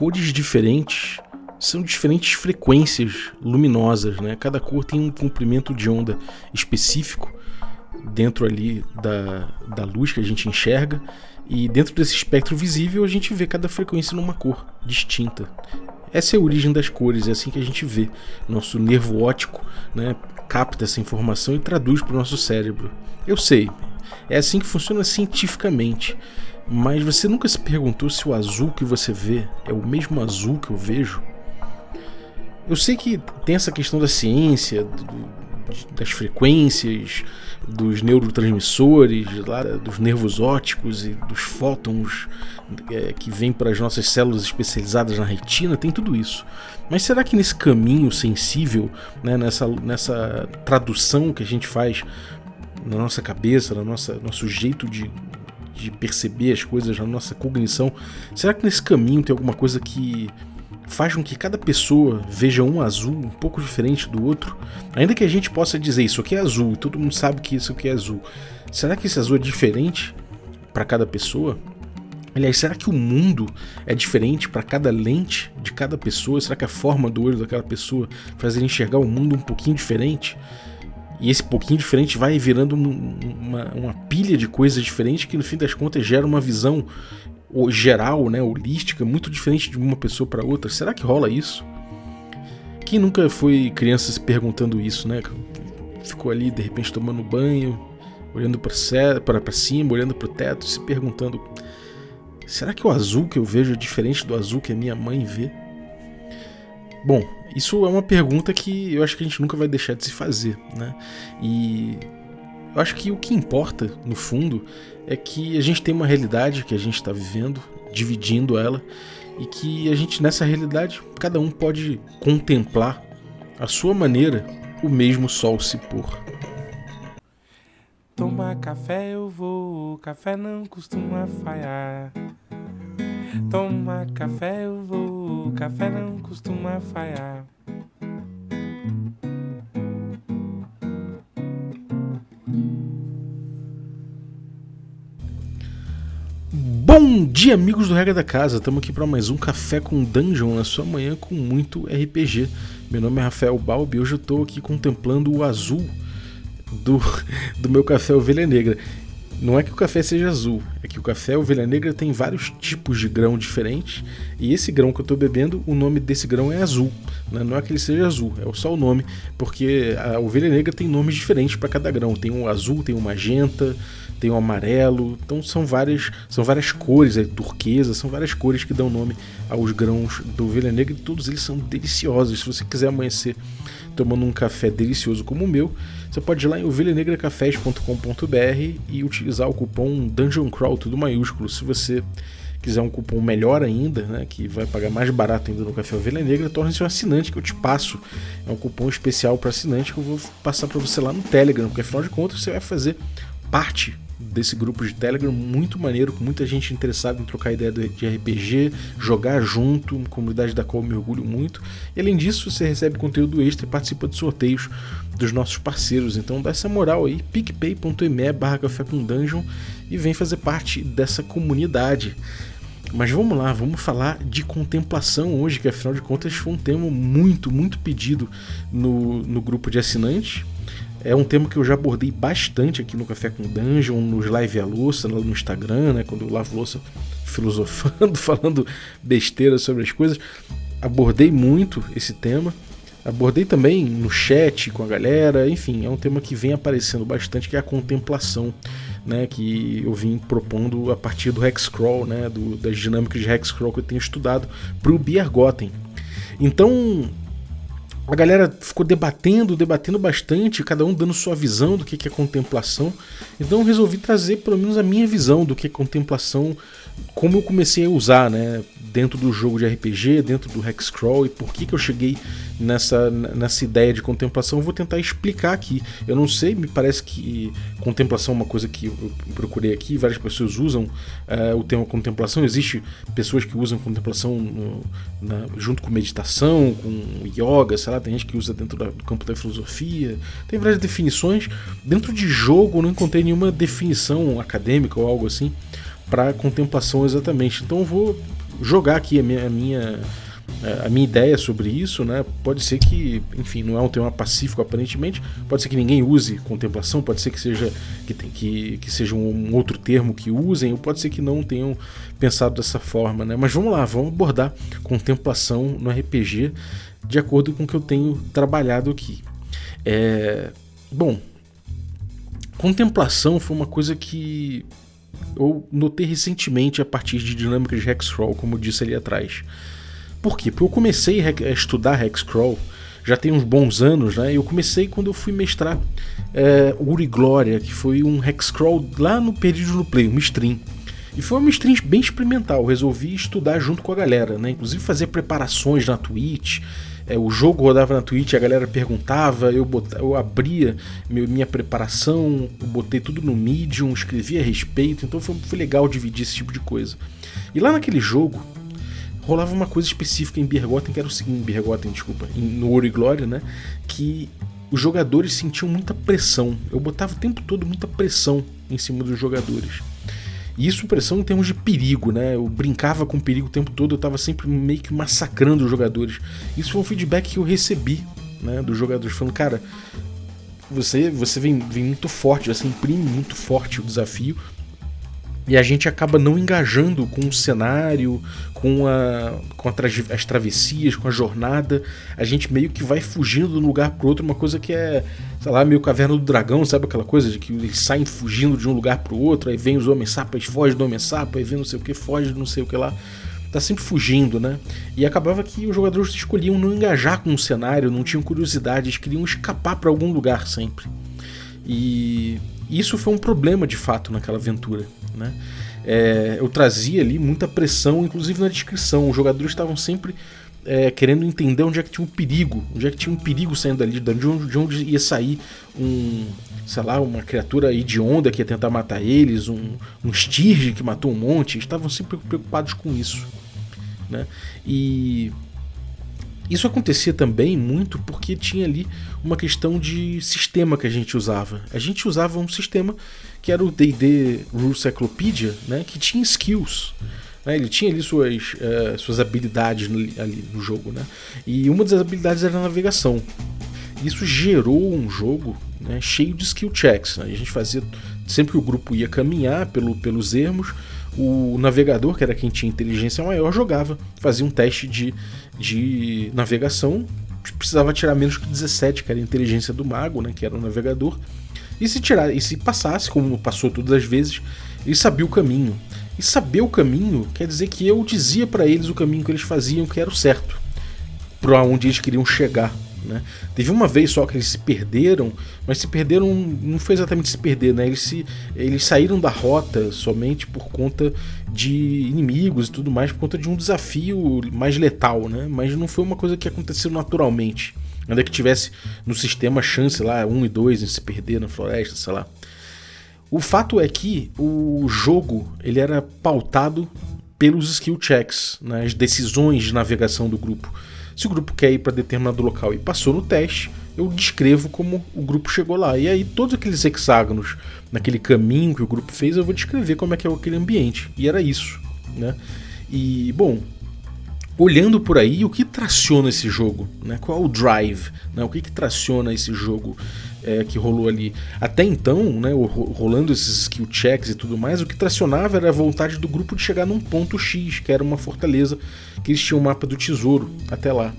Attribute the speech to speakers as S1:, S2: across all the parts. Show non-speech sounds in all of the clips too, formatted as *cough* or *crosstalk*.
S1: cores diferentes são diferentes frequências luminosas, né? Cada cor tem um comprimento de onda específico dentro ali da, da luz que a gente enxerga e dentro desse espectro visível a gente vê cada frequência numa cor distinta. Essa é a origem das cores, é assim que a gente vê. Nosso nervo óptico né, capta essa informação e traduz para o nosso cérebro. Eu sei, é assim que funciona cientificamente. Mas você nunca se perguntou se o azul que você vê é o mesmo azul que eu vejo? Eu sei que tem essa questão da ciência, do, das frequências, dos neurotransmissores, lá, dos nervos ópticos e dos fótons é, que vêm para as nossas células especializadas na retina, tem tudo isso. Mas será que nesse caminho sensível, né, nessa, nessa tradução que a gente faz na nossa cabeça, no nosso jeito de, de perceber as coisas, na nossa cognição, será que nesse caminho tem alguma coisa que faz com que cada pessoa veja um azul um pouco diferente do outro. Ainda que a gente possa dizer isso aqui é azul e todo mundo sabe que isso aqui é azul. Será que esse azul é diferente para cada pessoa? Aliás, será que o mundo é diferente para cada lente de cada pessoa? Será que a forma do olho daquela pessoa faz ele enxergar o mundo um pouquinho diferente? E esse pouquinho diferente vai virando uma, uma pilha de coisas diferentes que no fim das contas gera uma visão geral, né, holística, muito diferente de uma pessoa para outra. Será que rola isso? Quem nunca foi criança se perguntando isso, né? Ficou ali de repente tomando banho, olhando para cima, olhando para o teto, se perguntando: será que o azul que eu vejo é diferente do azul que a minha mãe vê? Bom, isso é uma pergunta que eu acho que a gente nunca vai deixar de se fazer, né? E eu acho que o que importa, no fundo, é que a gente tem uma realidade que a gente está vivendo, dividindo ela, e que a gente, nessa realidade, cada um pode contemplar, à sua maneira, o mesmo sol se pôr.
S2: Tomar café eu vou, café não costuma falhar. Tomar café eu vou, café não costuma falhar.
S1: Bom dia, amigos do Regra da Casa. Estamos aqui para mais um Café com Dungeon na sua manhã com muito RPG. Meu nome é Rafael Balbi e hoje eu estou aqui contemplando o azul do, *laughs* do meu café Ovelha Negra. Não é que o café seja azul, é que o café Ovelha Negra tem vários tipos de grão diferentes e esse grão que eu estou bebendo, o nome desse grão é azul. Né? Não é que ele seja azul, é só o nome, porque a Ovelha Negra tem nomes diferentes para cada grão. Tem um azul, tem um magenta, tem o amarelo, então são várias, são várias cores, é, turquesa, são várias cores que dão nome aos grãos do ovelha negra e todos eles são deliciosos. Se você quiser amanhecer tomando um café delicioso como o meu, você pode ir lá em ovelhanegracafés.com.br e utilizar o cupom Dungeon Crawl, tudo maiúsculo. Se você quiser um cupom melhor ainda, né, que vai pagar mais barato ainda no Café Ovelha Negra, torne-se um assinante que eu te passo. É um cupom especial para assinante que eu vou passar para você lá no Telegram, porque afinal de contas você vai fazer parte desse grupo de Telegram muito maneiro, com muita gente interessada em trocar ideia de RPG, jogar junto, uma comunidade da qual eu me orgulho muito. E além disso, você recebe conteúdo extra e participa de sorteios dos nossos parceiros. Então dá essa moral aí, picpay.me barra café com dungeon e vem fazer parte dessa comunidade. Mas vamos lá, vamos falar de contemplação hoje, que afinal de contas foi um tema muito, muito pedido no, no grupo de assinantes. É um tema que eu já abordei bastante aqui no Café com Dungeon, nos Live a Louça, no Instagram, né? Quando eu lavo louça filosofando, *laughs* falando besteira sobre as coisas. Abordei muito esse tema. Abordei também no chat com a galera, enfim, é um tema que vem aparecendo bastante, que é a contemplação, né, que eu vim propondo a partir do Hexcrawl, né, do, das dinâmicas de Hexcrawl que eu tenho estudado para o Biergotten. Então, a galera ficou debatendo, debatendo bastante, cada um dando sua visão do que é contemplação. Então eu resolvi trazer pelo menos a minha visão do que é contemplação, como eu comecei a usar, né? dentro do jogo de RPG, dentro do Hexcrawl e por que, que eu cheguei nessa, nessa ideia de contemplação, eu vou tentar explicar aqui. Eu não sei, me parece que contemplação é uma coisa que eu procurei aqui, várias pessoas usam uh, o termo contemplação, existe pessoas que usam contemplação no, na, junto com meditação, com yoga, sei lá, tem gente que usa dentro da, do campo da filosofia, tem várias definições. Dentro de jogo eu não encontrei nenhuma definição acadêmica ou algo assim para contemplação exatamente. Então eu vou jogar aqui a minha, a minha a minha ideia sobre isso, né? Pode ser que, enfim, não é um tema pacífico aparentemente, pode ser que ninguém use contemplação, pode ser que seja que, que, que seja um outro termo que usem, ou pode ser que não tenham pensado dessa forma, né? Mas vamos lá, vamos abordar contemplação no RPG de acordo com o que eu tenho trabalhado aqui. É, bom, contemplação foi uma coisa que eu notei recentemente a partir de dinâmicas de Hexcrawl, como eu disse ali atrás. Por quê? Porque eu comecei a estudar Hexcrawl já tem uns bons anos, né? Eu comecei quando eu fui mestrar é, Uri Glória, que foi um Hexcrawl lá no Perdido no Play, uma stream. E foi uma stream bem experimental, resolvi estudar junto com a galera, né? Inclusive fazer preparações na Twitch. É, o jogo rodava na Twitch, a galera perguntava, eu, botava, eu abria minha preparação, botei tudo no Medium, escrevia a respeito, então foi, foi legal dividir esse tipo de coisa. E lá naquele jogo, rolava uma coisa específica em Bergotten, que era o seguinte, em Bergotten, desculpa, no Ouro e Glória, né? Que os jogadores sentiam muita pressão. Eu botava o tempo todo muita pressão em cima dos jogadores. E isso pressão em termos de perigo, né? Eu brincava com perigo o tempo todo, eu tava sempre meio que massacrando os jogadores. Isso foi um feedback que eu recebi, né, dos jogadores falando, cara, você você vem, vem muito forte, você imprime muito forte o desafio, e a gente acaba não engajando com o cenário, com, a, com a tra as travessias, com a jornada. A gente meio que vai fugindo de um lugar pro outro, uma coisa que é, sei lá, meio caverna do dragão, sabe aquela coisa de que eles saem fugindo de um lugar pro outro, aí vem os homens-sapas, foge do homem-sapa, aí vem não sei o que, foge não sei o que lá. Tá sempre fugindo, né? E acabava que os jogadores escolhiam não engajar com o cenário, não tinham curiosidade, eles queriam escapar para algum lugar sempre. E isso foi um problema de fato naquela aventura. Né? É, eu trazia ali muita pressão, inclusive na descrição. Os jogadores estavam sempre é, querendo entender onde é que tinha um perigo, onde é que tinha um perigo saindo dali, de onde, de onde ia sair um, sei lá, uma criatura hedionda que ia tentar matar eles, um, um Stirge que matou um monte. Estavam sempre preocupados com isso. Né? E isso acontecia também muito porque tinha ali uma questão de sistema que a gente usava. A gente usava um sistema que era o D&D Rule Cyclopedia, né, que tinha skills. Né, ele tinha ali suas, uh, suas habilidades ali no jogo. Né, e uma das habilidades era a navegação. Isso gerou um jogo né, cheio de skill checks. Né, a gente fazia, sempre que o grupo ia caminhar pelo, pelos ermos, o navegador, que era quem tinha inteligência maior, jogava, fazia um teste de, de navegação, precisava tirar menos que 17, que era a inteligência do mago, né, que era o navegador. E se tirar, e se passasse, como passou todas as vezes, ele sabia o caminho. E saber o caminho quer dizer que eu dizia para eles o caminho que eles faziam que era o certo, para onde eles queriam chegar. Né? Teve uma vez só que eles se perderam, mas se perderam não foi exatamente se perder, né? Eles, se, eles saíram da rota somente por conta de inimigos e tudo mais, por conta de um desafio mais letal, né? Mas não foi uma coisa que aconteceu naturalmente. Ainda que tivesse no sistema chance lá, 1 um e 2 em se perder na floresta, sei lá. O fato é que o jogo ele era pautado pelos skill checks, né? as decisões de navegação do grupo. Se o grupo quer ir para determinado local e passou no teste, eu descrevo como o grupo chegou lá. E aí todos aqueles hexágonos naquele caminho que o grupo fez, eu vou descrever como é que é aquele ambiente. E era isso, né? E bom, olhando por aí, o que traciona esse jogo? Né? Qual é o drive? Né? O que, que traciona esse jogo é, que rolou ali? Até então, né, rolando esses skill checks e tudo mais, o que tracionava era a vontade do grupo de chegar num ponto X, que era uma fortaleza que eles tinham o mapa do tesouro até lá.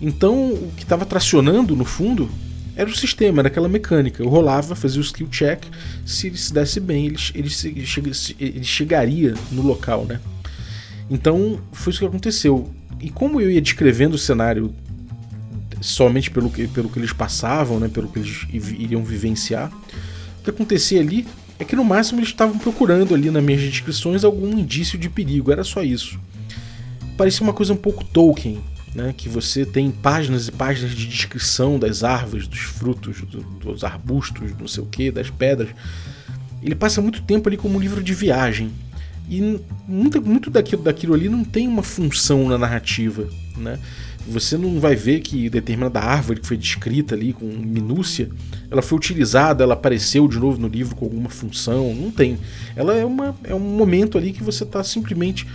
S1: Então, o que estava tracionando no fundo era o sistema, era aquela mecânica. Eu rolava, fazia o skill check, se ele se desse bem, ele, ele, ele chegaria no local, né? Então, foi isso que aconteceu. E como eu ia descrevendo o cenário somente pelo que, pelo que eles passavam, né, pelo que eles iriam vivenciar, o que acontecia ali é que no máximo eles estavam procurando ali nas minhas descrições algum indício de perigo, era só isso parecia uma coisa um pouco Tolkien, né? que você tem páginas e páginas de descrição das árvores, dos frutos, do, dos arbustos, não sei o que, das pedras. Ele passa muito tempo ali como um livro de viagem. E muito, muito daquilo, daquilo ali não tem uma função na narrativa. Né? Você não vai ver que determinada árvore que foi descrita ali com minúcia, ela foi utilizada, ela apareceu de novo no livro com alguma função. Não tem. Ela é, uma, é um momento ali que você está simplesmente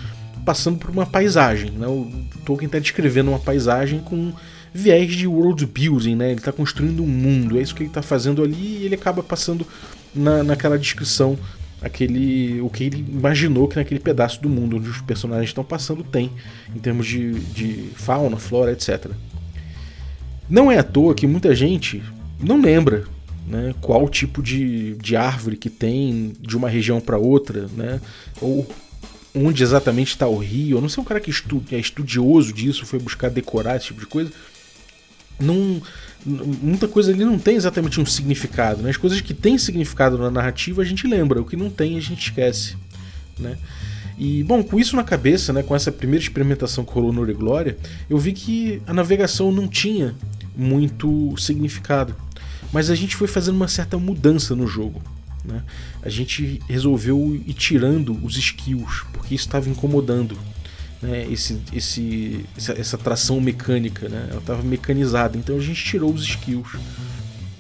S1: passando por uma paisagem. Né? O Tolkien está descrevendo uma paisagem com viés de world building, né? Ele está construindo um mundo, é isso que ele está fazendo ali e ele acaba passando na, naquela descrição aquele o que ele imaginou que naquele pedaço do mundo onde os personagens estão passando tem em termos de, de fauna, flora, etc. Não é à toa que muita gente não lembra né, qual tipo de, de árvore que tem de uma região para outra, né, ou onde exatamente está o rio. Eu não sei um cara que estu, é estudioso disso, foi buscar decorar esse tipo de coisa. Não, muita coisa ali não tem exatamente um significado. Né? As coisas que têm significado na narrativa a gente lembra, o que não tem a gente esquece. Né? E, bom, com isso na cabeça, né, com essa primeira experimentação com Rolou e Glória, eu vi que a navegação não tinha muito significado. Mas a gente foi fazendo uma certa mudança no jogo. Né? A gente resolveu ir tirando os skills, porque isso estava incomodando. Né? Esse, esse, essa, essa tração mecânica, né? ela estava mecanizada, então a gente tirou os skills.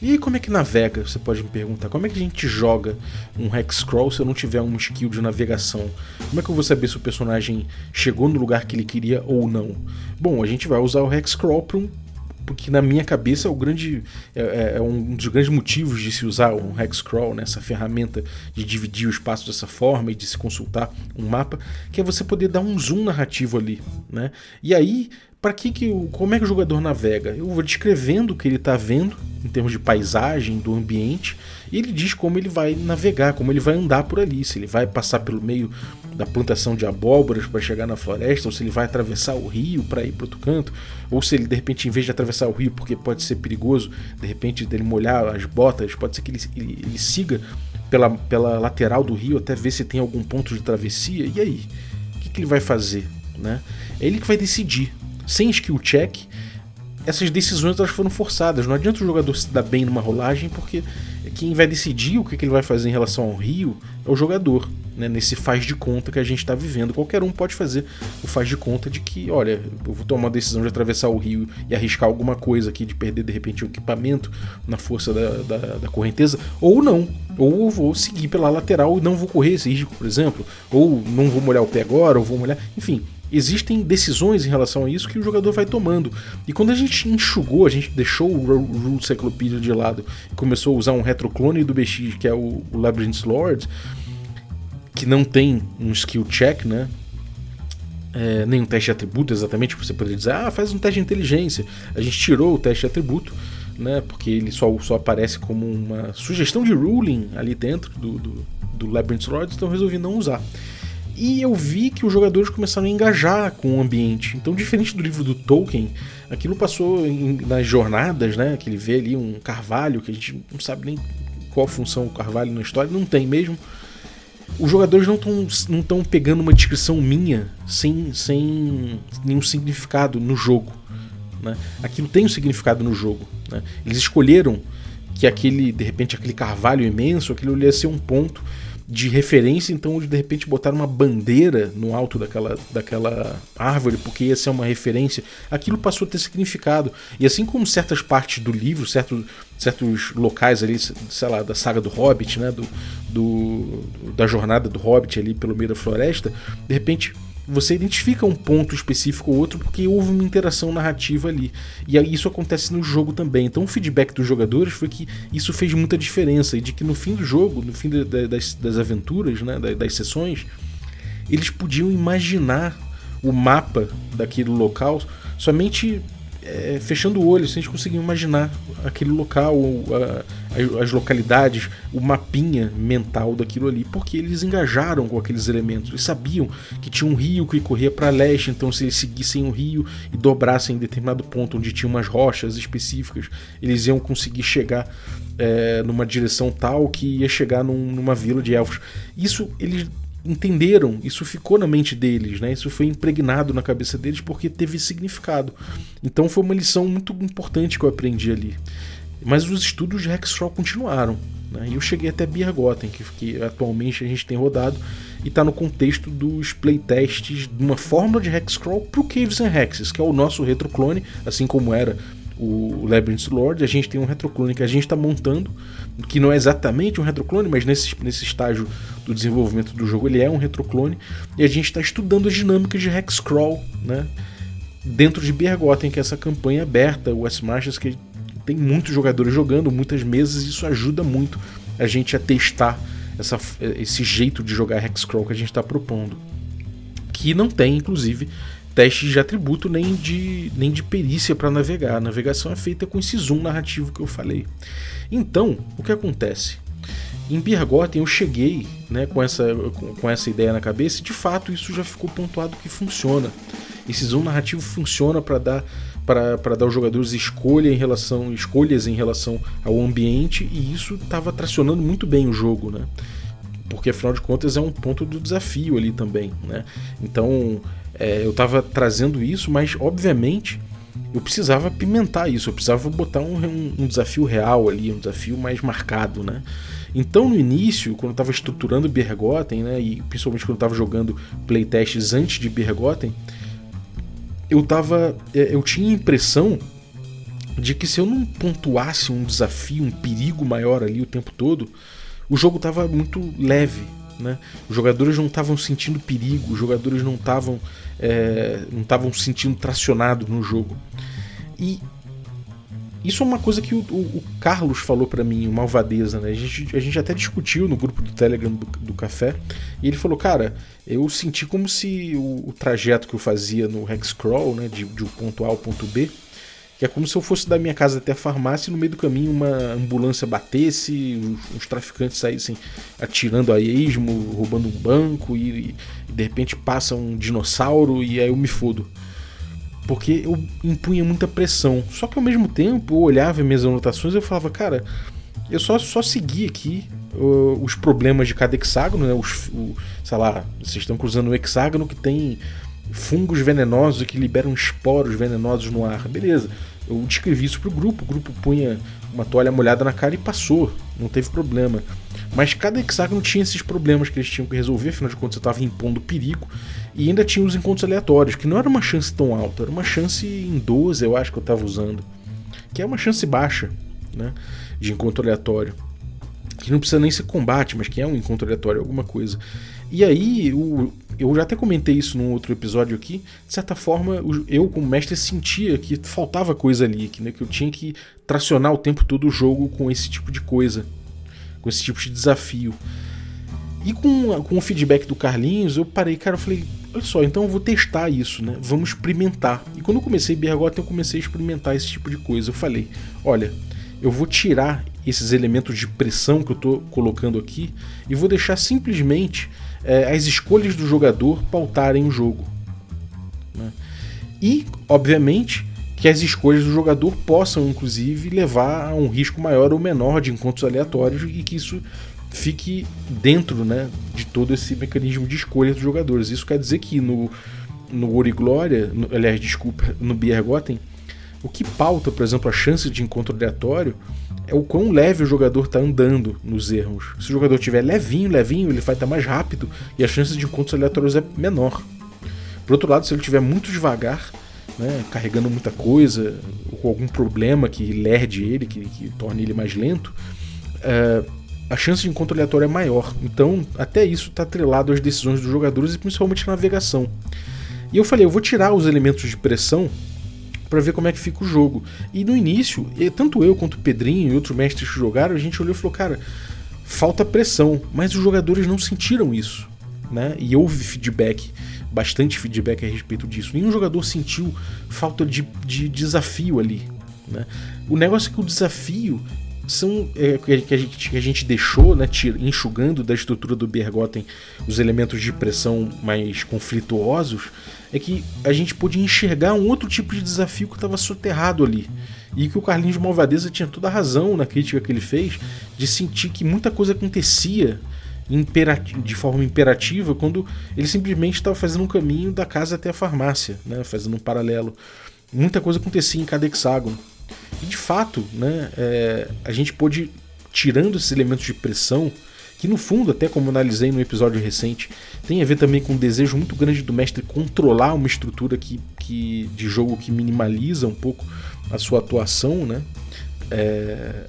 S1: E como é que navega? Você pode me perguntar. Como é que a gente joga um Hexcrawl se eu não tiver um skill de navegação? Como é que eu vou saber se o personagem chegou no lugar que ele queria ou não? Bom, a gente vai usar o Hexcrawl para um porque na minha cabeça é o grande é, é, é, um dos grandes motivos de se usar um hexcrawl, né, essa ferramenta de dividir o espaço dessa forma e de se consultar um mapa, que é você poder dar um zoom narrativo ali, né? E aí para que que o, como é que o jogador navega? Eu vou descrevendo o que ele está vendo em termos de paisagem, do ambiente, e ele diz como ele vai navegar, como ele vai andar por ali, se ele vai passar pelo meio da plantação de abóboras para chegar na floresta, ou se ele vai atravessar o rio para ir para outro canto, ou se ele de repente em vez de atravessar o rio porque pode ser perigoso, de repente dele molhar as botas, pode ser que ele, ele, ele siga pela, pela lateral do rio até ver se tem algum ponto de travessia. E aí, o que, que ele vai fazer? Né? É ele que vai decidir sem skill check, essas decisões elas foram forçadas. Não adianta o jogador se dar bem numa rolagem, porque quem vai decidir o que ele vai fazer em relação ao rio é o jogador, né? nesse faz de conta que a gente está vivendo. Qualquer um pode fazer o faz de conta de que, olha, eu vou tomar uma decisão de atravessar o rio e arriscar alguma coisa aqui, de perder de repente o equipamento na força da, da, da correnteza, ou não. Ou vou seguir pela lateral e não vou correr esse risco, por exemplo, ou não vou molhar o pé agora, ou vou molhar. Enfim, existem decisões em relação a isso que o jogador vai tomando. E quando a gente enxugou, a gente deixou o Rule Cyclopedia de lado e começou a usar um retroclone do BX, que é o, o Labyrinth Lord, que não tem um skill check, né? É, nem um teste de atributo exatamente, você poderia dizer, ah, faz um teste de inteligência. A gente tirou o teste de atributo, né? Porque ele só, só aparece como uma sugestão de ruling ali dentro do, do, do Labyrinth Lord, então resolvi não usar. E eu vi que os jogadores começaram a engajar com o ambiente. Então, diferente do livro do Tolkien, aquilo passou em, nas jornadas, né? Que ele vê ali um carvalho, que a gente não sabe nem qual função o carvalho na história, não tem mesmo. Os jogadores não estão não tão pegando uma descrição minha sem, sem nenhum significado no jogo. Né? Aquilo tem um significado no jogo. Né? Eles escolheram que aquele, de repente, aquele carvalho imenso, aquilo ia ser um ponto de referência, então de repente botar uma bandeira no alto daquela, daquela árvore, porque ia ser uma referência, aquilo passou a ter significado. E assim como certas partes do livro, certo, certos locais ali, sei lá, da saga do Hobbit, né, do, do, da jornada do Hobbit ali pelo meio da floresta, de repente você identifica um ponto específico ou outro porque houve uma interação narrativa ali. E isso acontece no jogo também. Então o feedback dos jogadores foi que isso fez muita diferença e de que no fim do jogo, no fim das, das aventuras, né, das sessões, eles podiam imaginar o mapa daquele local somente é, fechando o olho, se a gente conseguir imaginar aquele local, a, as localidades, o mapinha mental daquilo ali, porque eles engajaram com aqueles elementos. Eles sabiam que tinha um rio que corria para leste, então se eles seguissem o rio e dobrassem em determinado ponto onde tinha umas rochas específicas, eles iam conseguir chegar é, numa direção tal que ia chegar num, numa vila de elfos. Isso eles entenderam, isso ficou na mente deles, né? Isso foi impregnado na cabeça deles porque teve significado. Então foi uma lição muito importante que eu aprendi ali. Mas os estudos de Hexcrawl continuaram. Né? E eu cheguei até Biergotten, que, que atualmente a gente tem rodado, e está no contexto dos playtests de uma fórmula de Hexcrawl para o Caves and Hexes, que é o nosso retroclone, assim como era o Labyrinth Lord, a gente tem um retroclone que a gente está montando, que não é exatamente um retroclone, mas nesse, nesse estágio do desenvolvimento do jogo ele é um retroclone, e a gente está estudando as dinâmicas de Hexcrawl, né? Dentro de Bergotten, que é essa campanha aberta, West Marches, que tem muitos jogadores jogando, muitas mesas, e isso ajuda muito a gente a testar essa, esse jeito de jogar Hexcrawl que a gente está propondo. Que não tem, inclusive, testes de atributo nem de, nem de perícia para navegar. A navegação é feita com esse zoom narrativo que eu falei. Então, o que acontece? Em Birgotten eu cheguei né, com, essa, com, com essa ideia na cabeça e de fato isso já ficou pontuado que funciona. Esse zoom narrativo funciona para dar para dar aos jogadores escolha em relação, escolhas em relação ao ambiente e isso estava tracionando muito bem o jogo, né? Porque afinal de contas é um ponto do desafio ali também, né? Então é, eu estava trazendo isso, mas obviamente eu precisava pimentar isso, eu precisava botar um, um, um desafio real ali, um desafio mais marcado, né? Então no início, quando eu estava estruturando Bergotten, né, e principalmente quando eu estava jogando playtests antes de Bergotten, eu tava, é, eu tinha a impressão de que se eu não pontuasse um desafio, um perigo maior ali o tempo todo, o jogo estava muito leve, né? Os jogadores não estavam sentindo perigo, os jogadores não estavam é, não estavam sentindo tracionado no jogo. E isso é uma coisa que o, o, o Carlos falou para mim, o Malvadeza, né? A gente, a gente até discutiu no grupo do Telegram do, do Café, e ele falou, cara, eu senti como se o, o trajeto que eu fazia no Hexcrawl, né, de, de um ponto A ao ponto B, que é como se eu fosse da minha casa até a farmácia e no meio do caminho uma ambulância batesse, uns traficantes saíssem atirando a esmo, roubando um banco e, e de repente passa um dinossauro e aí eu me fodo porque eu impunha muita pressão. Só que ao mesmo tempo eu olhava minhas anotações e eu falava, cara, eu só, só segui aqui uh, os problemas de cada hexágono, né? Os, o, sei lá, vocês estão cruzando um hexágono que tem fungos venenosos que liberam esporos venenosos no ar. Beleza. Eu descrevi isso pro grupo, o grupo punha uma toalha molhada na cara e passou, não teve problema. Mas cada hexágono tinha esses problemas que eles tinham que resolver, afinal de contas você estava impondo perigo. E ainda tinha os encontros aleatórios, que não era uma chance tão alta, era uma chance em 12, eu acho que eu estava usando. Que é uma chance baixa, né? De encontro aleatório. Que não precisa nem ser combate, mas que é um encontro aleatório, alguma coisa. E aí, o, eu já até comentei isso num outro episódio aqui. De certa forma, eu, como mestre, sentia que faltava coisa ali, que, né, que eu tinha que tracionar o tempo todo o jogo com esse tipo de coisa, com esse tipo de desafio. E com, com o feedback do Carlinhos, eu parei, cara, eu falei, olha só, então eu vou testar isso, né? Vamos experimentar. E quando eu comecei Bergotten, eu comecei a experimentar esse tipo de coisa. Eu falei, olha, eu vou tirar esses elementos de pressão que eu estou colocando aqui e vou deixar simplesmente é, as escolhas do jogador pautarem o jogo. Né? E, obviamente, que as escolhas do jogador possam, inclusive, levar a um risco maior ou menor de encontros aleatórios e que isso fique dentro né, de todo esse mecanismo de escolha dos jogadores. Isso quer dizer que no, no Ori Glória, no, aliás, desculpa, no Biergotten, o que pauta, por exemplo, a chance de encontro aleatório é o quão leve o jogador está andando nos erros. Se o jogador tiver levinho, levinho, ele vai estar tá mais rápido e a chance de encontros aleatórios é menor. Por outro lado, se ele estiver muito devagar, né, carregando muita coisa, ou com algum problema que lerde ele, que, que torne ele mais lento, é, a chance de encontro aleatório é maior. Então, até isso está atrelado às decisões dos jogadores e principalmente na navegação. E eu falei, eu vou tirar os elementos de pressão para ver como é que fica o jogo. E no início, tanto eu quanto o Pedrinho e outros mestres que jogaram, a gente olhou e falou, cara, falta pressão, mas os jogadores não sentiram isso. Né? E houve feedback, bastante feedback a respeito disso. Nenhum jogador sentiu falta de, de desafio ali. Né? O negócio é que o desafio são é, que, a gente, que a gente deixou, né, enxugando da estrutura do Bergotten os elementos de pressão mais conflituosos, é que a gente pôde enxergar um outro tipo de desafio que estava soterrado ali. E que o Carlinhos de Malvadeza tinha toda a razão na crítica que ele fez de sentir que muita coisa acontecia de forma imperativa quando ele simplesmente estava fazendo um caminho da casa até a farmácia, né, fazendo um paralelo. Muita coisa acontecia em cada hexágono. E de fato, né, é, a gente pôde, tirando esses elementos de pressão, que no fundo, até como analisei no episódio recente, tem a ver também com um desejo muito grande do mestre controlar uma estrutura que, que, de jogo que minimaliza um pouco a sua atuação, né? É,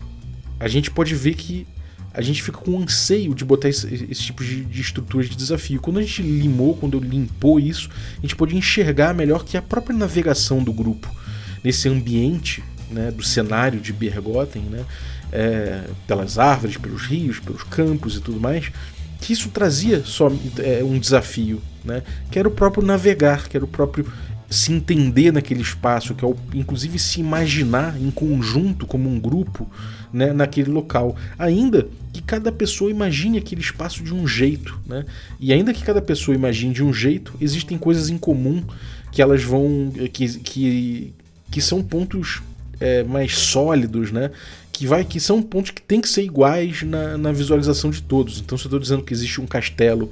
S1: a gente pode ver que a gente fica com anseio de botar esse, esse tipo de, de estruturas de desafio. Quando a gente limou, quando limpou isso, a gente pode enxergar melhor que a própria navegação do grupo nesse ambiente né, do cenário de Bergotten, né, é, pelas árvores, pelos rios, pelos campos e tudo mais, que isso trazia só é, um desafio, né, que era o próprio navegar, que era o próprio se entender naquele espaço, que é o, inclusive se imaginar em conjunto como um grupo né, naquele local. Ainda que cada pessoa imagine aquele espaço de um jeito, né? E ainda que cada pessoa imagine de um jeito, existem coisas em comum que elas vão que, que, que são pontos é, mais sólidos, né? Que, vai, que são pontos que tem que ser iguais na, na visualização de todos. Então, se eu estou dizendo que existe um castelo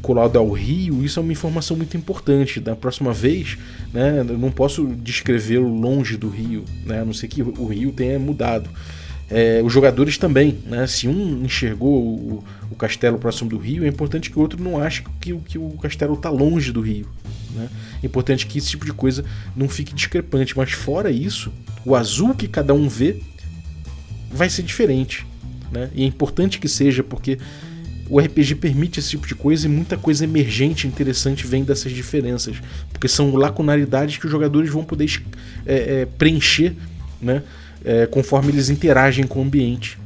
S1: colado ao rio, isso é uma informação muito importante. Da próxima vez, né, eu não posso descrevê-lo longe do rio, né, a não ser que o rio tenha mudado. É, os jogadores também, né, se um enxergou o, o, castelo próximo do rio, é importante que o outro não ache que, que o castelo está longe do rio. Né? É importante que esse tipo de coisa não fique discrepante, mas fora isso, o azul que cada um vê vai ser diferente. Né? E é importante que seja, porque o RPG permite esse tipo de coisa e muita coisa emergente interessante vem dessas diferenças. Porque são lacunaridades que os jogadores vão poder é, é, preencher né, é, conforme eles interagem com o ambiente.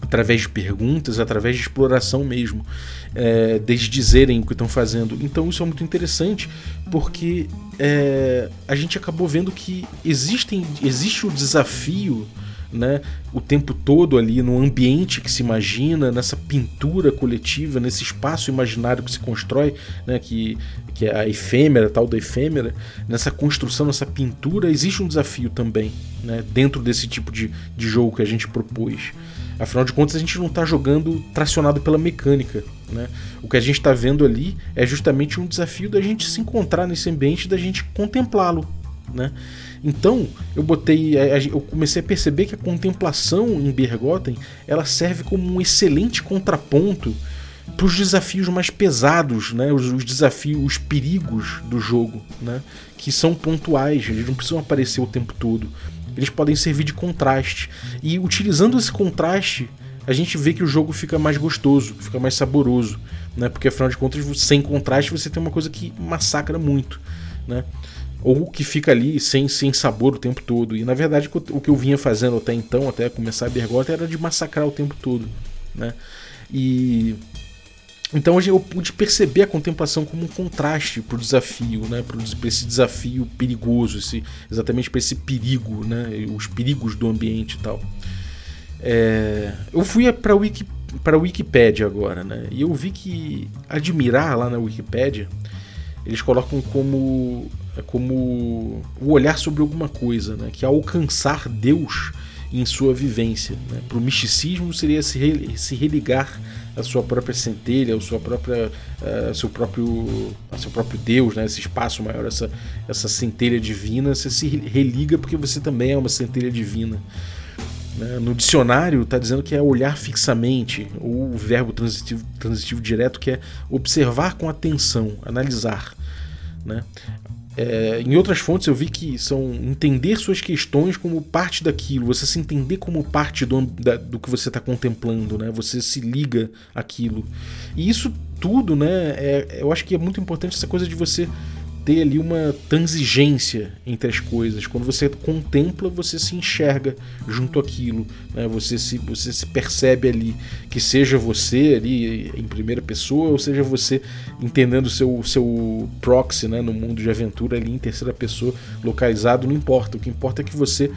S1: Através de perguntas, através de exploração mesmo, é, desde dizerem o que estão fazendo. Então isso é muito interessante porque é, a gente acabou vendo que existem, existe o desafio né, o tempo todo ali no ambiente que se imagina, nessa pintura coletiva, nesse espaço imaginário que se constrói, né, que, que é a efêmera, tal da efêmera, nessa construção, nessa pintura, existe um desafio também né, dentro desse tipo de, de jogo que a gente propôs. Afinal de contas, a gente não está jogando tracionado pela mecânica. Né? O que a gente está vendo ali é justamente um desafio da gente se encontrar nesse ambiente, da gente contemplá-lo. Né? Então, eu botei, é, eu comecei a perceber que a contemplação em Bergotten, ela serve como um excelente contraponto para os desafios mais pesados, né? Os, os, desafios, os perigos do jogo, né? Que são pontuais, eles não precisam aparecer o tempo todo. Eles podem servir de contraste. E utilizando esse contraste, a gente vê que o jogo fica mais gostoso, fica mais saboroso, né? Porque afinal de contas, sem contraste, você tem uma coisa que massacra muito, né? Ou que fica ali sem, sem sabor o tempo todo. E na verdade o que eu vinha fazendo até então, até começar a Bergota, era de massacrar o tempo todo. Né? E então hoje eu pude perceber a contemplação como um contraste para o desafio, né? para esse desafio perigoso, esse, exatamente para esse perigo, né? os perigos do ambiente e tal. É, eu fui para a Wiki, Wikipedia agora, né? e eu vi que admirar lá na Wikipedia eles colocam como é como o olhar sobre alguma coisa, né? que é alcançar Deus em sua vivência. Né? Para o misticismo seria se, re, se religar à sua própria centelha, ao sua própria, uh, seu próprio, ao seu próprio Deus, né? esse espaço maior, essa, essa centelha divina. Você se religa porque você também é uma centelha divina. Né? No dicionário está dizendo que é olhar fixamente, ou o verbo transitivo, transitivo direto que é observar com atenção, analisar. Né? É, em outras fontes eu vi que são entender suas questões como parte daquilo, você se entender como parte do, da, do que você está contemplando, né? Você se liga àquilo. E isso tudo, né? É, eu acho que é muito importante essa coisa de você ter ali uma transigência entre as coisas. Quando você contempla, você se enxerga junto àquilo, né? você, se, você se percebe ali, que seja você ali em primeira pessoa, ou seja você entendendo seu, seu proxy né? no mundo de aventura ali em terceira pessoa, localizado, não importa. O que importa é que você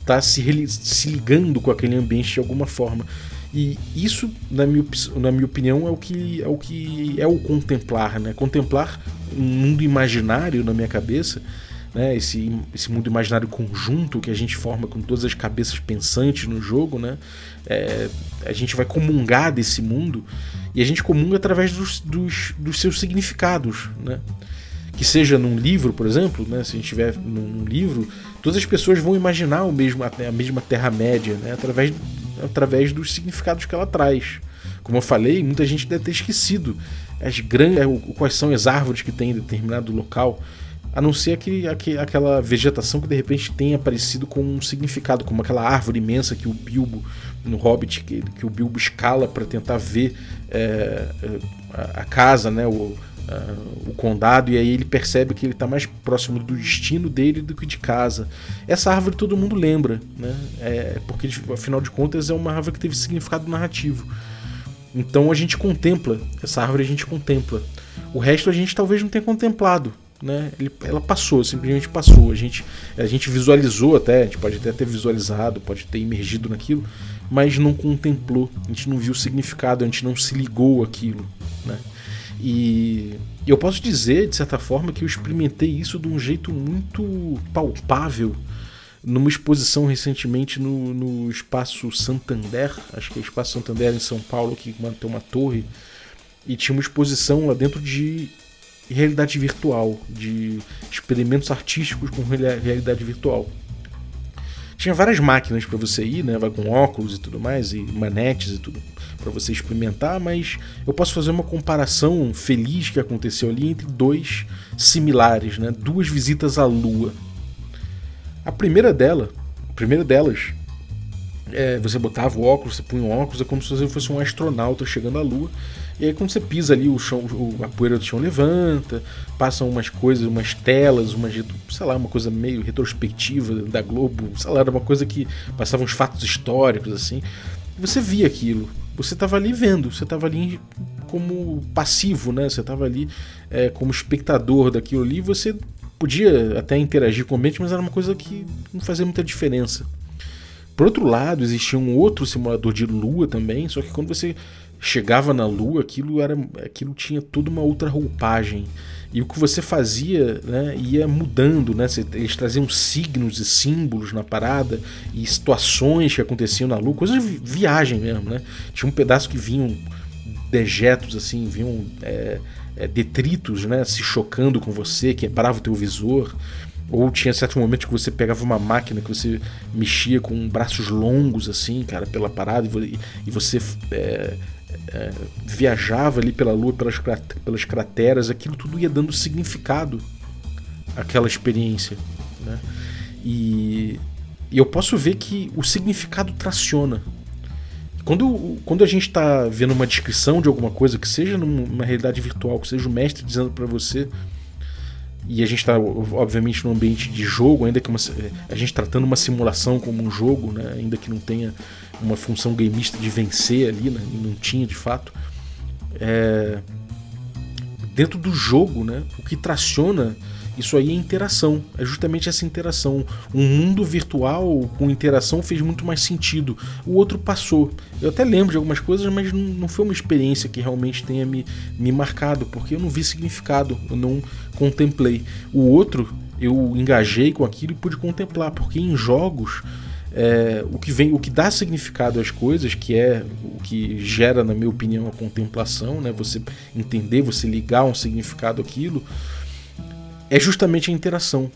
S1: está se, se ligando com aquele ambiente de alguma forma. E isso, na minha, na minha opinião, é o que é o, que é o contemplar, né? Contemplar um mundo imaginário na minha cabeça, né? Esse, esse mundo imaginário conjunto que a gente forma com todas as cabeças pensantes no jogo, né? É, a gente vai comungar desse mundo e a gente comunga através dos, dos, dos seus significados, né? que seja num livro, por exemplo, né, se a gente estiver num livro, todas as pessoas vão imaginar o mesmo, a mesma Terra-média, né, através, através dos significados que ela traz. Como eu falei, muita gente deve ter esquecido as grandes, é, quais são as árvores que tem em determinado local, a não ser aquele, aquela vegetação que de repente tem aparecido com um significado, como aquela árvore imensa que o Bilbo no Hobbit que, que o Bilbo escala para tentar ver é, é, a, a, casa, né, o, a, o condado e aí ele percebe que ele está mais próximo do destino dele do que de casa. Essa árvore todo mundo lembra, né? É, porque afinal de contas é uma árvore que teve significado narrativo. Então a gente contempla, essa árvore a gente contempla. O resto a gente talvez não tenha contemplado. Né? Ele, ela passou, simplesmente passou. A gente, a gente visualizou até, a gente pode até ter visualizado, pode ter imergido naquilo, mas não contemplou, a gente não viu o significado, a gente não se ligou aquilo. Né? E eu posso dizer, de certa forma, que eu experimentei isso de um jeito muito palpável numa exposição recentemente no, no Espaço Santander, acho que é Espaço Santander em São Paulo, que tem uma torre, e tinha uma exposição lá dentro de realidade virtual, de experimentos artísticos com realidade virtual. Tinha várias máquinas para você ir, né? Vai com óculos e tudo mais, e manetes e tudo, para você experimentar, mas eu posso fazer uma comparação feliz que aconteceu ali entre dois similares, né? Duas visitas à Lua. A primeira dela, a primeira delas, é, você botava o óculos, você punha o óculos, é como se você fosse um astronauta chegando à Lua. E aí quando você pisa ali, o chão, a poeira do chão levanta, passam umas coisas, umas telas, uma, sei lá, uma coisa meio retrospectiva da Globo, sei lá, era uma coisa que passava uns fatos históricos assim. Você via aquilo, você estava ali vendo, você estava ali como passivo, né? Você estava ali é, como espectador daquilo ali, você podia até interagir com o ambiente, mas era uma coisa que não fazia muita diferença. Por outro lado, existia um outro simulador de lua também, só que quando você chegava na lua, aquilo era aquilo tinha toda uma outra roupagem. E o que você fazia né, ia mudando, né? Eles traziam signos e símbolos na parada e situações que aconteciam na lua, coisas de viagem mesmo, né? Tinha um pedaço que vinham dejetos assim, vinham é, é, detritos, né, se chocando com você, quebrava o teu visor. Ou tinha certos momentos que você pegava uma máquina que você mexia com braços longos, assim, cara, pela parada, e você é, é, viajava ali pela lua, pelas, pelas crateras, aquilo tudo ia dando significado àquela experiência. Né? E, e eu posso ver que o significado traciona. Quando, quando a gente está vendo uma descrição de alguma coisa, que seja numa realidade virtual, que seja o mestre dizendo para você, e a gente está, obviamente, num ambiente de jogo, ainda que uma, a gente tratando uma simulação como um jogo, né, ainda que não tenha uma função gameista de vencer ali, né, não tinha de fato. É, dentro do jogo, né, o que traciona isso aí é interação, é justamente essa interação. Um mundo virtual com interação fez muito mais sentido. O outro passou. Eu até lembro de algumas coisas, mas não, foi uma experiência que realmente tenha me, me marcado, porque eu não vi significado, eu não contemplei. O outro, eu engajei com aquilo e pude contemplar, porque em jogos. É, o que vem, o que dá significado às coisas, que é o que gera, na minha opinião, a contemplação, né? Você entender, você ligar um significado àquilo é justamente a interação,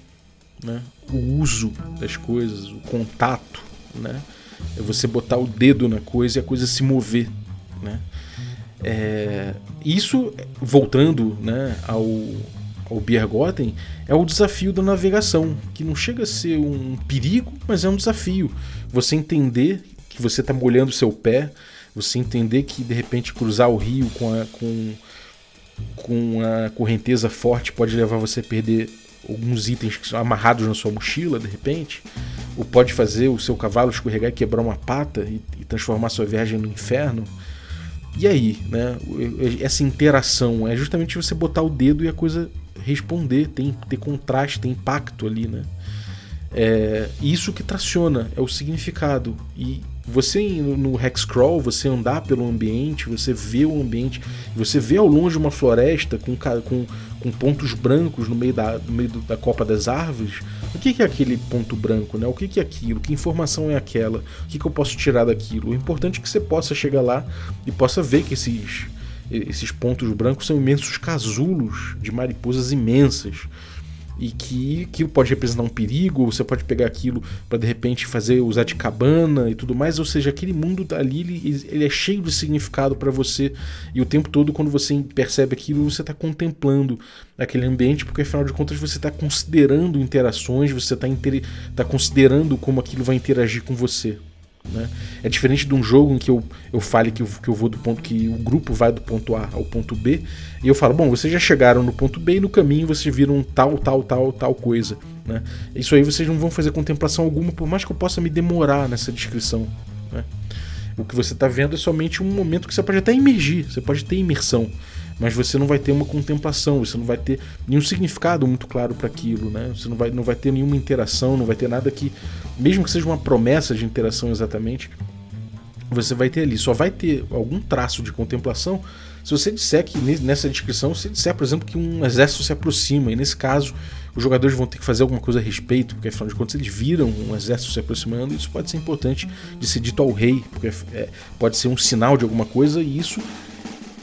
S1: né? o uso das coisas, o contato. Né? É você botar o dedo na coisa e a coisa se mover. Né? É, isso, voltando né, ao, ao Biergotten, é o desafio da navegação, que não chega a ser um perigo, mas é um desafio. Você entender que você está molhando seu pé, você entender que de repente cruzar o rio com, a, com com a correnteza forte pode levar você a perder alguns itens que são amarrados na sua mochila, de repente, ou pode fazer o seu cavalo escorregar e quebrar uma pata e, e transformar sua viagem no inferno. E aí, né? Essa interação é justamente você botar o dedo e a coisa responder, tem ter contraste, tem impacto ali, né? É, isso que traciona, é o significado. E você no Hexcrawl, você andar pelo ambiente, você vê o ambiente, você vê ao longe uma floresta com, com, com pontos brancos no meio, da, no meio da copa das árvores. O que, é aquele ponto branco? Né? O que, é aquilo? Que informação é aquela? O que, eu posso tirar daquilo? O importante é que você possa chegar lá e possa ver que esses, esses pontos brancos são imensos casulos de mariposas imensas e que aquilo pode representar um perigo, você pode pegar aquilo para de repente fazer usar de cabana e tudo mais, ou seja, aquele mundo ali ele, ele é cheio de significado para você e o tempo todo quando você percebe aquilo você está contemplando aquele ambiente porque afinal de contas você está considerando interações, você está tá considerando como aquilo vai interagir com você. Né? É diferente de um jogo em que eu, eu fale que eu, que eu vou do ponto que o grupo vai do ponto A ao ponto B e eu falo, bom, vocês já chegaram no ponto B e no caminho vocês viram tal, tal, tal, tal coisa. Né? Isso aí vocês não vão fazer contemplação alguma, por mais que eu possa me demorar nessa descrição. Né? O que você está vendo é somente um momento que você pode até emergir, você pode ter imersão mas você não vai ter uma contemplação, você não vai ter nenhum significado muito claro para aquilo, né? Você não vai, não vai ter nenhuma interação, não vai ter nada que, mesmo que seja uma promessa de interação exatamente, você vai ter ali. Só vai ter algum traço de contemplação se você disser que nessa descrição, se disser, por exemplo, que um exército se aproxima, e nesse caso os jogadores vão ter que fazer alguma coisa a respeito, porque afinal de contas eles viram um exército se aproximando, isso pode ser importante de ser dito ao rei, porque é, pode ser um sinal de alguma coisa, e isso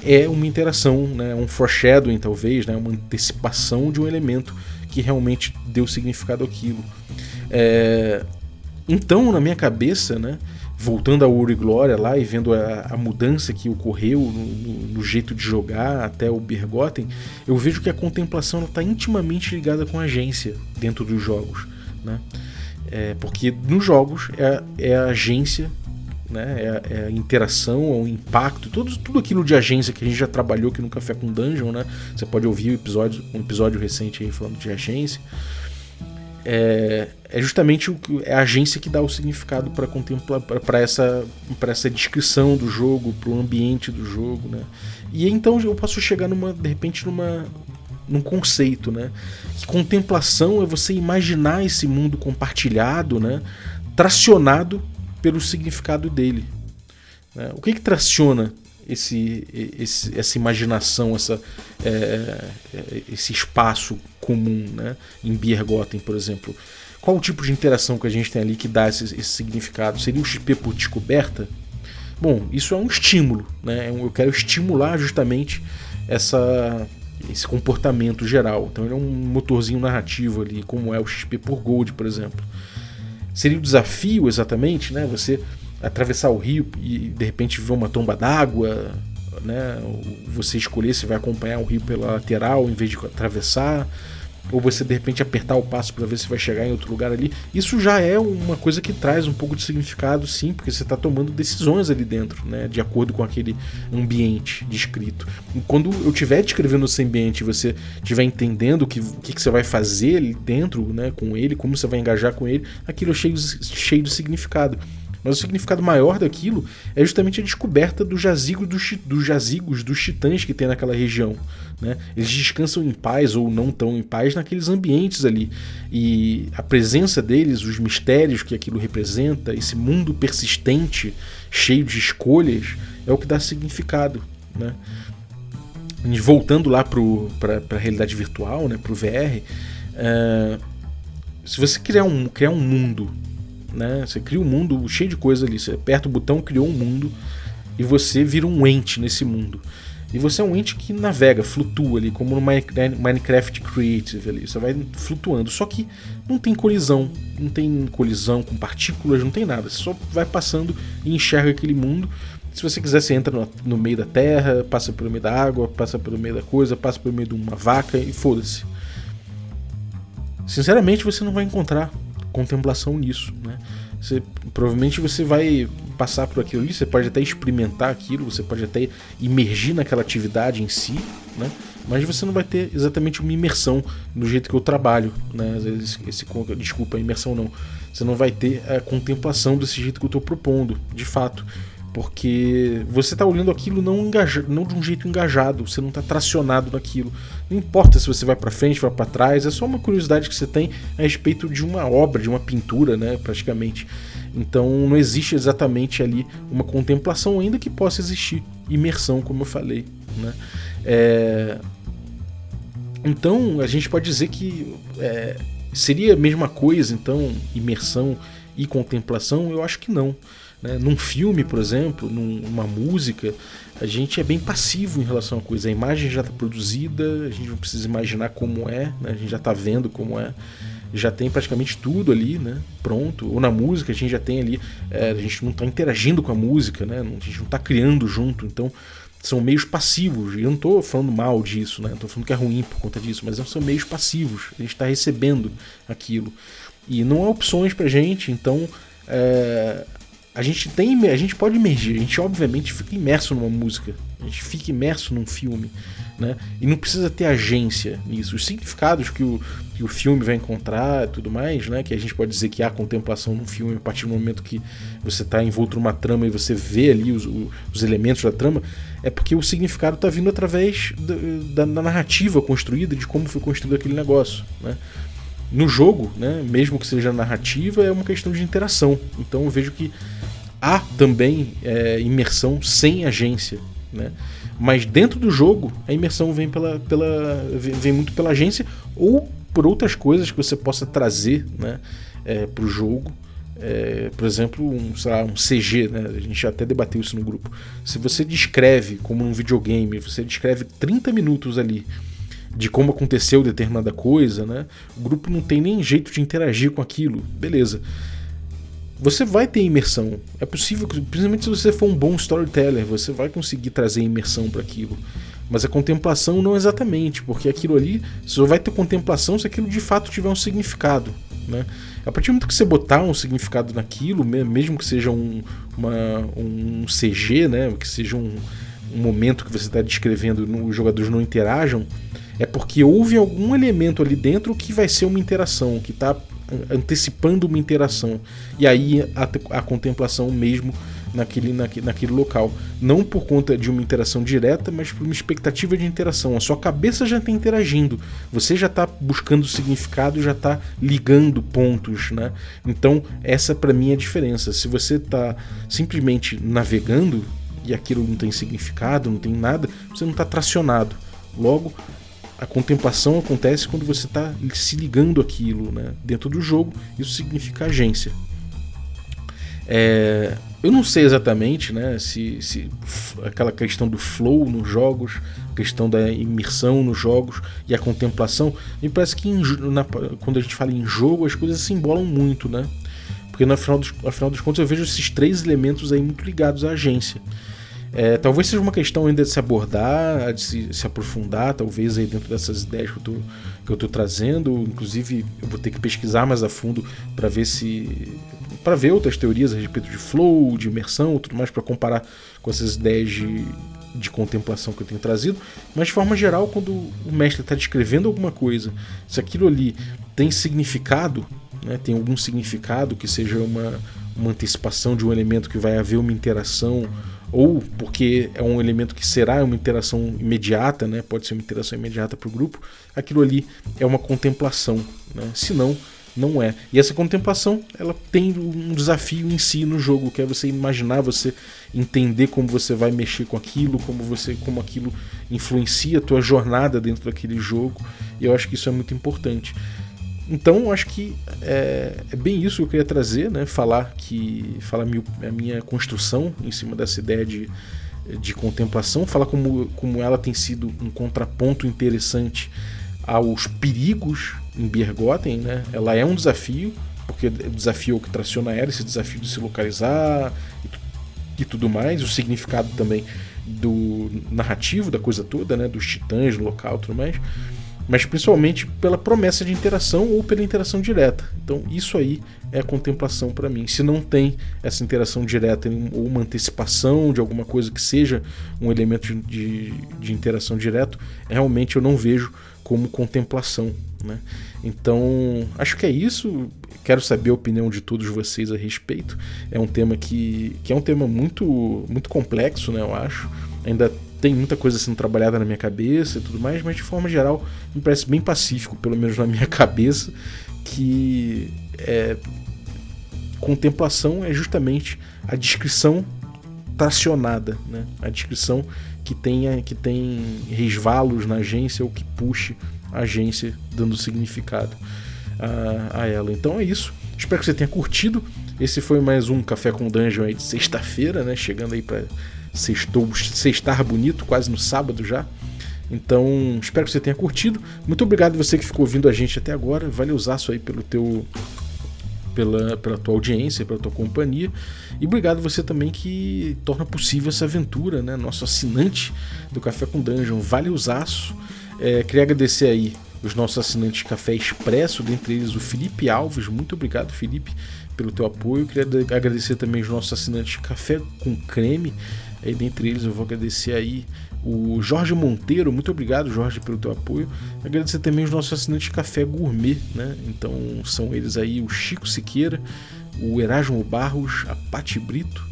S1: é uma interação, né, um foreshadowing talvez, né, uma antecipação de um elemento que realmente deu significado àquilo. É, então, na minha cabeça, né, voltando a Ouro e Glória lá e vendo a, a mudança que ocorreu no, no, no, jeito de jogar até o Bergotten, eu vejo que a contemplação está intimamente ligada com a agência dentro dos jogos. Né? É, porque nos jogos é, é a agência né? É, é, a interação, é o impacto, tudo, tudo aquilo de agência que a gente já trabalhou aqui no Café com Dungeon, né? Você pode ouvir um episódio, um episódio recente aí falando de agência. É, é justamente o, é a agência que dá o significado para contemplar para essa para essa descrição do jogo, para o ambiente do jogo, né? E então eu posso chegar numa de repente numa num conceito, né? Que contemplação é você imaginar esse mundo compartilhado, né? Tracionado pelo significado dele. Né? O que, que traciona esse, esse, essa imaginação, essa, é, é, esse espaço comum né? em Biergotten, por exemplo? Qual o tipo de interação que a gente tem ali que dá esse, esse significado? Seria o XP por descoberta? Bom, isso é um estímulo, né? Eu quero estimular justamente essa, esse comportamento geral. Então ele é um motorzinho narrativo ali, como é o XP por Gold, por exemplo. Seria o desafio exatamente, né? Você atravessar o rio e de repente ver uma tomba d'água, né? Você escolher se vai acompanhar o rio pela lateral em vez de atravessar ou você de repente apertar o passo para ver se vai chegar em outro lugar ali, isso já é uma coisa que traz um pouco de significado, sim, porque você está tomando decisões ali dentro, né, de acordo com aquele ambiente descrito. E quando eu estiver descrevendo esse ambiente, você estiver entendendo o que, que, você vai fazer ali dentro, né, com ele, como você vai engajar com ele, aquilo é cheio, cheio de significado. Mas o significado maior daquilo é justamente a descoberta do jazigo dos, dos jazigos dos titãs que tem naquela região. Né? Eles descansam em paz ou não tão em paz naqueles ambientes ali. E a presença deles, os mistérios que aquilo representa, esse mundo persistente, cheio de escolhas, é o que dá significado. Né? E voltando lá para a realidade virtual, né, para o VR, é, eh, se você criar um, criar um mundo né? Você cria um mundo cheio de coisa ali. Você aperta o botão, criou um mundo e você vira um ente nesse mundo. E você é um ente que navega, flutua ali, como no Minecraft Creative ali. Você vai flutuando. Só que não tem colisão. Não tem colisão com partículas, não tem nada. Você só vai passando e enxerga aquele mundo. Se você quiser, você entra no, no meio da terra, passa pelo meio da água, passa pelo meio da coisa, passa pelo meio de uma vaca e foda-se. Sinceramente, você não vai encontrar contemplação nisso, né? Você, provavelmente você vai passar por aquilo ali, você pode até experimentar aquilo, você pode até imergir naquela atividade em si, né? Mas você não vai ter exatamente uma imersão no jeito que eu trabalho, né? Esse, esse, desculpa, imersão não. Você não vai ter a contemplação desse jeito que eu estou propondo, de fato porque você está olhando aquilo não, engaja, não de um jeito engajado, você não está tracionado naquilo. Não importa se você vai para frente, vai para trás, é só uma curiosidade que você tem a respeito de uma obra, de uma pintura, né, praticamente. Então não existe exatamente ali uma contemplação, ainda que possa existir imersão, como eu falei. Né? É... Então a gente pode dizer que é... seria a mesma coisa, então, imersão e contemplação? Eu acho que não. Né? Num filme, por exemplo, numa música, a gente é bem passivo em relação à coisa. A imagem já está produzida, a gente não precisa imaginar como é, né? a gente já está vendo como é. Já tem praticamente tudo ali, né? Pronto. Ou na música a gente já tem ali. É, a gente não está interagindo com a música, né? A gente não está criando junto. Então são meios passivos. E eu não estou falando mal disso, né? Estou falando que é ruim por conta disso, mas são meios passivos. A gente está recebendo aquilo. E não há opções pra gente, então é, a gente tem. A gente pode emergir, a gente obviamente fica imerso numa música, a gente fica imerso num filme. Né? E não precisa ter agência nisso. Os significados que o, que o filme vai encontrar e tudo mais, né? que a gente pode dizer que há contemplação num filme a partir do momento que você está envolto numa trama e você vê ali os, os elementos da trama, é porque o significado está vindo através da, da, narrativa construída, de como foi construído aquele negócio. Né? No jogo, né, mesmo que seja narrativa, é uma questão de interação. Então eu vejo que há também é, imersão sem agência. Né? Mas dentro do jogo, a imersão vem, pela, pela, vem muito pela agência ou por outras coisas que você possa trazer né, é, para o jogo. É, por exemplo, um, lá, um CG, né? a gente até debateu isso no grupo. Se você descreve como um videogame, você descreve 30 minutos ali de como aconteceu determinada coisa, né? O grupo não tem nem jeito de interagir com aquilo, beleza. Você vai ter imersão. É possível, principalmente se você for um bom storyteller, você vai conseguir trazer imersão para aquilo. Mas a contemplação não exatamente, porque aquilo ali só vai ter contemplação se aquilo de fato tiver um significado. Né? A partir do momento que você botar um significado naquilo, mesmo que seja um, uma, um CG, né? que seja um, um momento que você está descrevendo, os jogadores não interajam, é porque houve algum elemento ali dentro que vai ser uma interação, que está antecipando uma interação. E aí a, a contemplação mesmo naquele, naquele, naquele local. Não por conta de uma interação direta, mas por uma expectativa de interação. A sua cabeça já está interagindo. Você já está buscando significado, já está ligando pontos. Né? Então, essa para mim é a diferença. Se você está simplesmente navegando e aquilo não tem significado, não tem nada, você não está tracionado. Logo, a contemplação acontece quando você está se ligando aquilo né, dentro do jogo. Isso significa agência. É, eu não sei exatamente né, se, se aquela questão do flow nos jogos, questão da imersão nos jogos e a contemplação, me parece que em, na, quando a gente fala em jogo as coisas se embolam muito, né? Porque no final dos, afinal dos contos eu vejo esses três elementos aí muito ligados à agência. É, talvez seja uma questão ainda de se abordar, de se, se, aprofundar, talvez aí dentro dessas ideias que eu, tô, que eu tô trazendo. Inclusive, eu vou ter que pesquisar mais a fundo para ver se. para ver outras teorias a respeito de flow, de imersão, tudo mais, para comparar com essas ideias de, de contemplação que eu tenho trazido. Mas de forma geral, quando o mestre está descrevendo alguma coisa, se aquilo ali tem significado, né, tem algum significado que seja uma, uma antecipação de um elemento que vai haver uma interação ou porque é um elemento que será uma interação imediata, né? pode ser uma interação imediata para o grupo, aquilo ali é uma contemplação. Né? Se não, não é. E essa contemplação ela tem um desafio em si no jogo, que é você imaginar, você entender como você vai mexer com aquilo, como você, como aquilo influencia a tua jornada dentro daquele jogo. E eu acho que isso é muito importante. Então, acho que é, é, bem isso que eu queria trazer, né? Falar que falar a minha construção em cima dessa ideia de, de contemplação, falar como, como ela tem sido um contraponto interessante aos perigos em Bergotten, né? Ela é um desafio, porque o desafio é o que traciona ela, esse desafio de se localizar e, e tudo mais, o significado também do narrativo da coisa toda, né? Dos titãs no local tudo mais mas principalmente pela promessa de interação ou pela interação direta. Então, isso aí é contemplação para mim. Se não tem essa interação direta ou uma antecipação de alguma coisa que seja um elemento de, de, de interação direto, realmente eu não vejo como contemplação. Né? Então, acho que é isso. Quero saber a opinião de todos vocês a respeito. É um tema que, que é um tema muito, muito complexo, né, eu acho. Ainda tem muita coisa sendo trabalhada na minha cabeça e tudo mais, mas de forma geral me parece bem pacífico, pelo menos na *laughs* minha cabeça, que é, contemplação é justamente a descrição tracionada, né? a descrição que tenha que tem resvalos na agência ou que puxe a agência dando significado a, a ela. Então é isso. Espero que você tenha curtido. Esse foi mais um Café com Dungeon aí de sexta-feira, né? Chegando aí para sextou, sextar bonito, quase no sábado já. Então, espero que você tenha curtido. Muito obrigado você que ficou ouvindo a gente até agora. Valeuzaço aí pelo teu pela, pela tua audiência, pela tua companhia. E obrigado você também que torna possível essa aventura, né? Nosso assinante do Café com Dungeon, valeuzaço. É, queria agradecer aí os nossos assinantes Café Expresso, dentre eles o Felipe Alves. Muito obrigado, Felipe, pelo teu apoio. Queria agradecer também os nossos assinantes Café com Creme. Aí, dentre eles eu vou agradecer aí o Jorge Monteiro, muito obrigado, Jorge, pelo teu apoio. Agradecer também os nossos assinantes Café Gourmet, né? Então são eles aí o Chico Siqueira, o Erasmo Barros, a Pati Brito,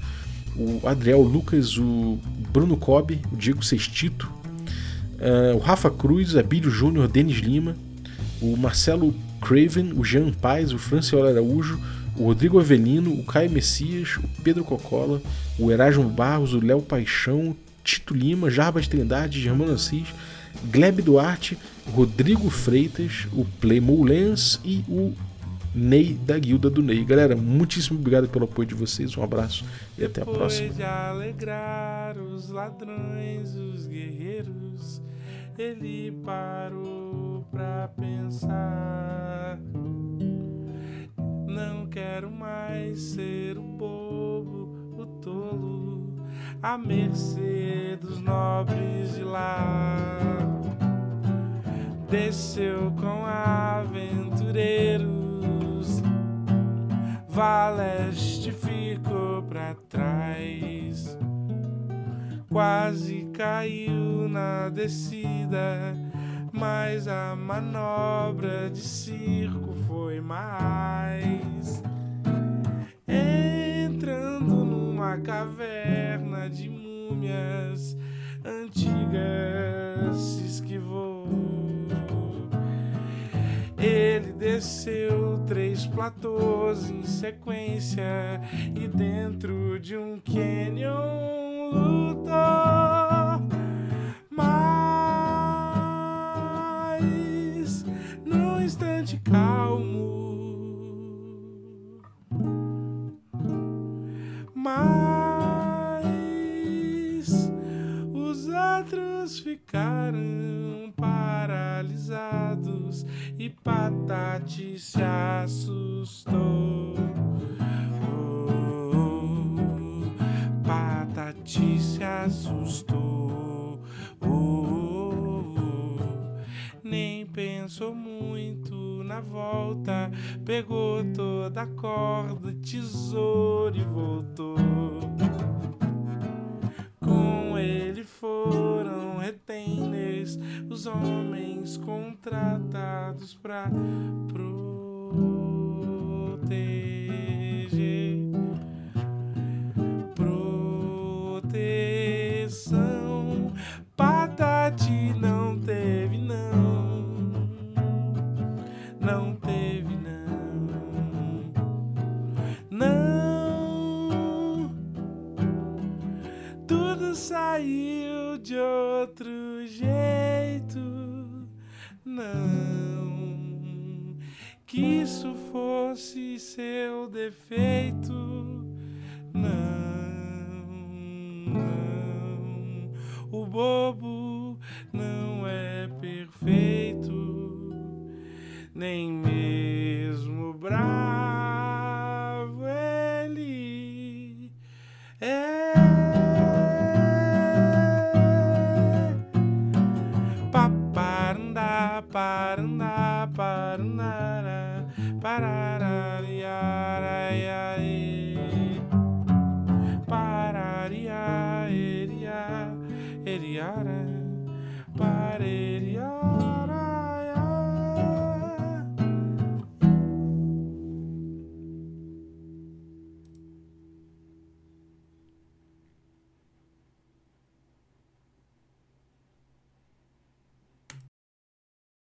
S1: o Adriel Lucas, o Bruno Cobb, o Diego Sextito, uh, o Rafa Cruz, Abílio Júnior, Denis Lima, o Marcelo Craven, o Jean Paz, o Franciola Araújo, o Rodrigo Avelino, o Caio Messias, o Pedro Cocola, o Erasmo Barros, o Léo Paixão, Tito Lima, Jarbas Trindade, Germano Assis, Gleb Duarte, Rodrigo Freitas, o Playmo Lens e o Ney da Guilda do Ney. Galera, muitíssimo obrigado pelo apoio de vocês. Um abraço e até a próxima.
S2: de alegrar os ladrões, os guerreiros, ele parou pra pensar. Não quero mais ser o bobo, o tolo, à mercê dos nobres de lá. Desceu com aventureiros, Valeste ficou pra trás. Quase caiu na descida, mas a manobra de circo foi mais. Entrando numa caverna de múmias antigas, se esquivou. Ele desceu três platôs em sequência e dentro de um canyon lutou. Calmo, mas os outros ficaram paralisados e Patati se assustou. Oh, Patati se assustou. Oh, nem pensou muito na volta, pegou toda a corda, tesouro e voltou. Com ele foram retainers, os homens contratados pra proteger.